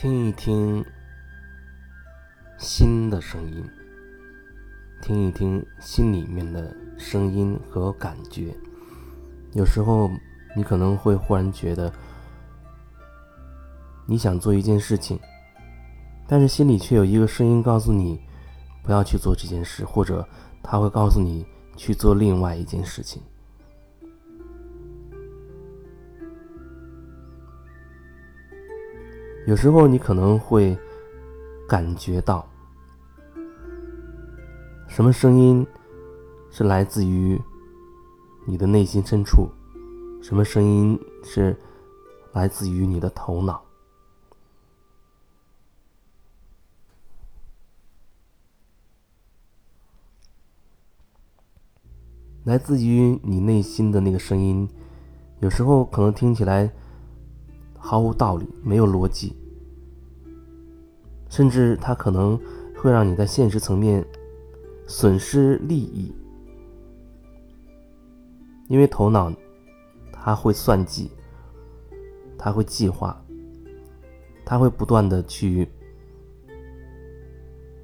听一听心的声音，听一听心里面的声音和感觉。有时候，你可能会忽然觉得，你想做一件事情，但是心里却有一个声音告诉你，不要去做这件事，或者他会告诉你去做另外一件事情。有时候你可能会感觉到，什么声音是来自于你的内心深处，什么声音是来自于你的头脑，来自于你内心的那个声音，有时候可能听起来。毫无道理，没有逻辑，甚至它可能会让你在现实层面损失利益，因为头脑它会算计，它会计划，它会不断的去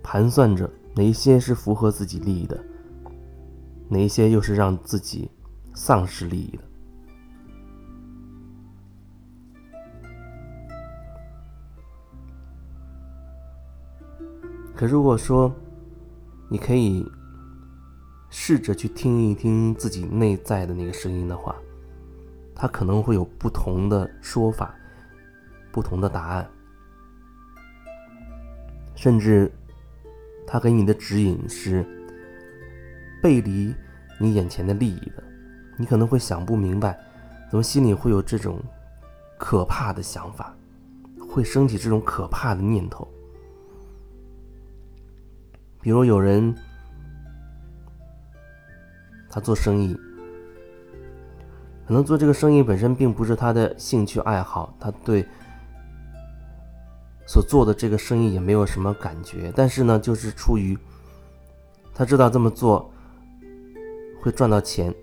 盘算着哪一些是符合自己利益的，哪一些又是让自己丧失利益的。可如果说，你可以试着去听一听自己内在的那个声音的话，它可能会有不同的说法、不同的答案，甚至它给你的指引是背离你眼前的利益的。你可能会想不明白，怎么心里会有这种可怕的想法，会升起这种可怕的念头。比如有人，他做生意，可能做这个生意本身并不是他的兴趣爱好，他对所做的这个生意也没有什么感觉，但是呢，就是出于他知道这么做会赚到钱，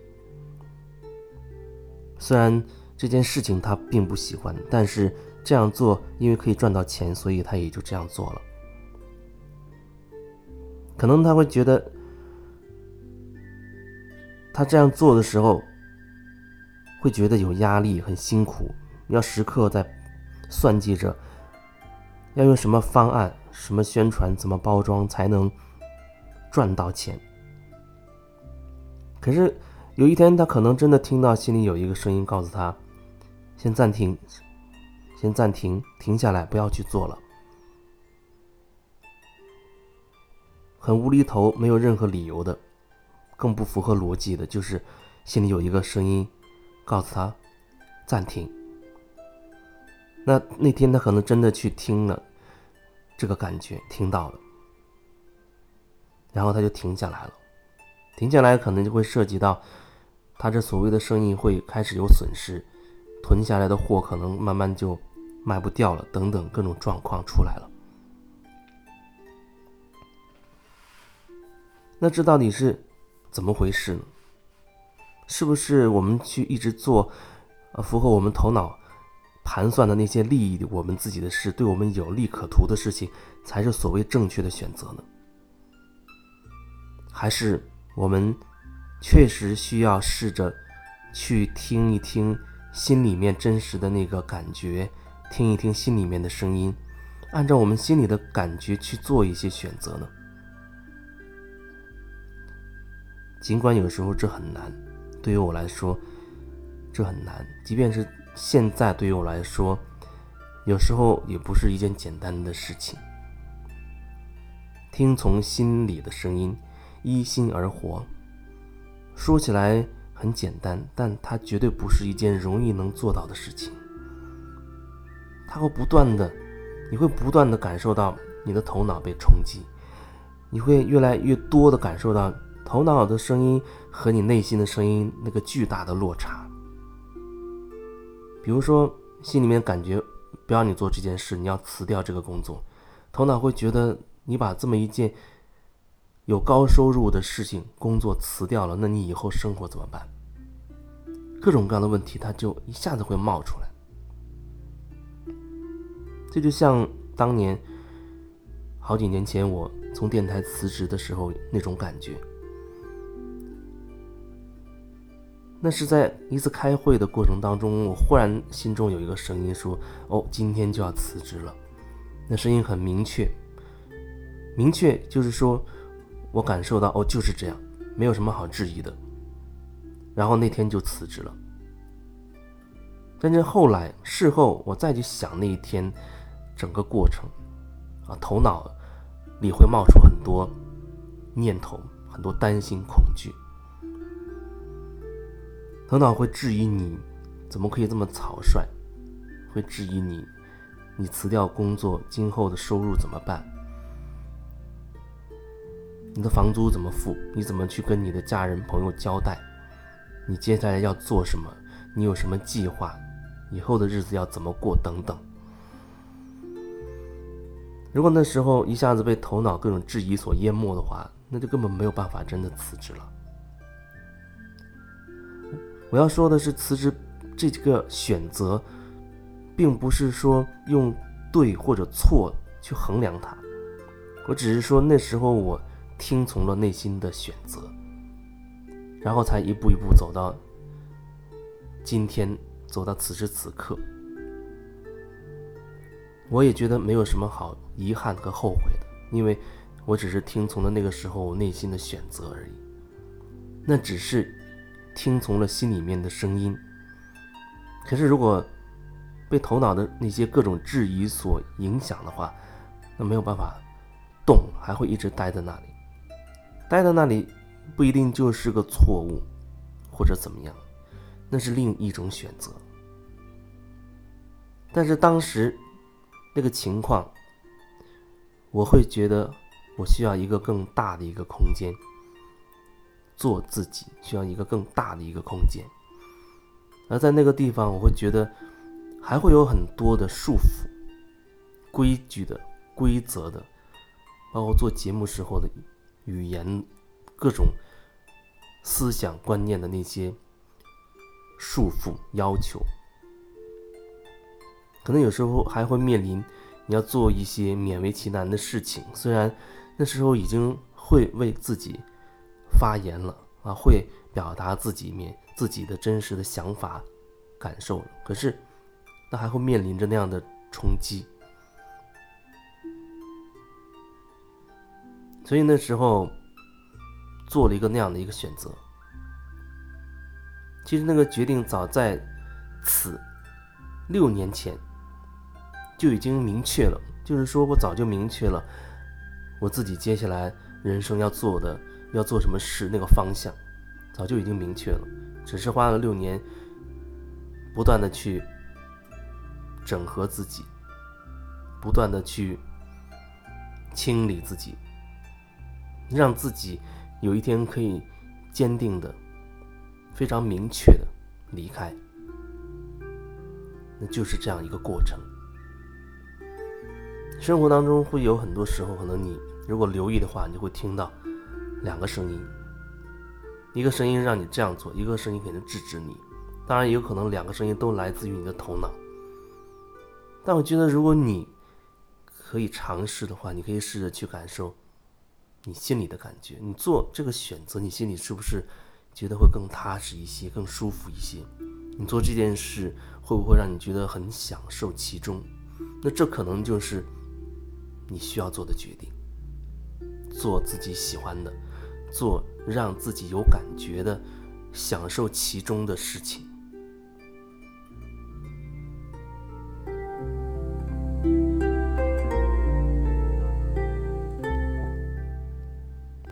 虽然这件事情他并不喜欢，但是这样做因为可以赚到钱，所以他也就这样做了。可能他会觉得，他这样做的时候，会觉得有压力，很辛苦，要时刻在算计着，要用什么方案、什么宣传、怎么包装才能赚到钱。可是有一天，他可能真的听到心里有一个声音告诉他：“先暂停，先暂停，停下来，不要去做了。”很无厘头，没有任何理由的，更不符合逻辑的，就是心里有一个声音，告诉他暂停。那那天他可能真的去听了，这个感觉听到了，然后他就停下来了。停下来可能就会涉及到他这所谓的生意会开始有损失，囤下来的货可能慢慢就卖不掉了，等等各种状况出来了。那这到底是怎么回事呢？是不是我们去一直做，呃，符合我们头脑盘算的那些利益，我们自己的事，对我们有利可图的事情，才是所谓正确的选择呢？还是我们确实需要试着去听一听心里面真实的那个感觉，听一听心里面的声音，按照我们心里的感觉去做一些选择呢？尽管有时候这很难，对于我来说，这很难。即便是现在，对于我来说，有时候也不是一件简单的事情。听从心里的声音，依心而活，说起来很简单，但它绝对不是一件容易能做到的事情。它会不断的，你会不断的感受到你的头脑被冲击，你会越来越多的感受到。头脑的声音和你内心的声音那个巨大的落差。比如说，心里面感觉不要你做这件事，你要辞掉这个工作，头脑会觉得你把这么一件有高收入的事情工作辞掉了，那你以后生活怎么办？各种各样的问题，它就一下子会冒出来。这就像当年好几年前我从电台辞职的时候那种感觉。那是在一次开会的过程当中，我忽然心中有一个声音说：“哦，今天就要辞职了。”那声音很明确，明确就是说，我感受到哦，就是这样，没有什么好质疑的。然后那天就辞职了。但是后来事后我再去想那一天整个过程，啊，头脑里会冒出很多念头，很多担心、恐惧。头脑会质疑你，怎么可以这么草率？会质疑你，你辞掉工作，今后的收入怎么办？你的房租怎么付？你怎么去跟你的家人朋友交代？你接下来要做什么？你有什么计划？以后的日子要怎么过？等等。如果那时候一下子被头脑各种质疑所淹没的话，那就根本没有办法真的辞职了。我要说的是，辞职这个选择，并不是说用对或者错去衡量它。我只是说那时候我听从了内心的选择，然后才一步一步走到今天，走到此时此刻。我也觉得没有什么好遗憾和后悔的，因为我只是听从了那个时候我内心的选择而已。那只是。听从了心里面的声音，可是如果被头脑的那些各种质疑所影响的话，那没有办法动，还会一直待在那里。待在那里不一定就是个错误，或者怎么样，那是另一种选择。但是当时那个情况，我会觉得我需要一个更大的一个空间。做自己需要一个更大的一个空间，而在那个地方，我会觉得还会有很多的束缚、规矩的、规则的，包括做节目时候的语言、各种思想观念的那些束缚要求，可能有时候还会面临你要做一些勉为其难的事情，虽然那时候已经会为自己。发言了啊，会表达自己面自己的真实的想法、感受了。可是，那还会面临着那样的冲击。所以那时候做了一个那样的一个选择。其实那个决定早在此六年前就已经明确了，就是说我早就明确了我自己接下来人生要做的。要做什么事，那个方向早就已经明确了，只是花了六年，不断的去整合自己，不断的去清理自己，让自己有一天可以坚定的、非常明确的离开，那就是这样一个过程。生活当中会有很多时候，可能你如果留意的话，你就会听到。两个声音，一个声音让你这样做，一个声音肯定制止你。当然，也有可能两个声音都来自于你的头脑。但我觉得，如果你可以尝试的话，你可以试着去感受你心里的感觉。你做这个选择，你心里是不是觉得会更踏实一些、更舒服一些？你做这件事会不会让你觉得很享受其中？那这可能就是你需要做的决定。做自己喜欢的。做让自己有感觉的、享受其中的事情。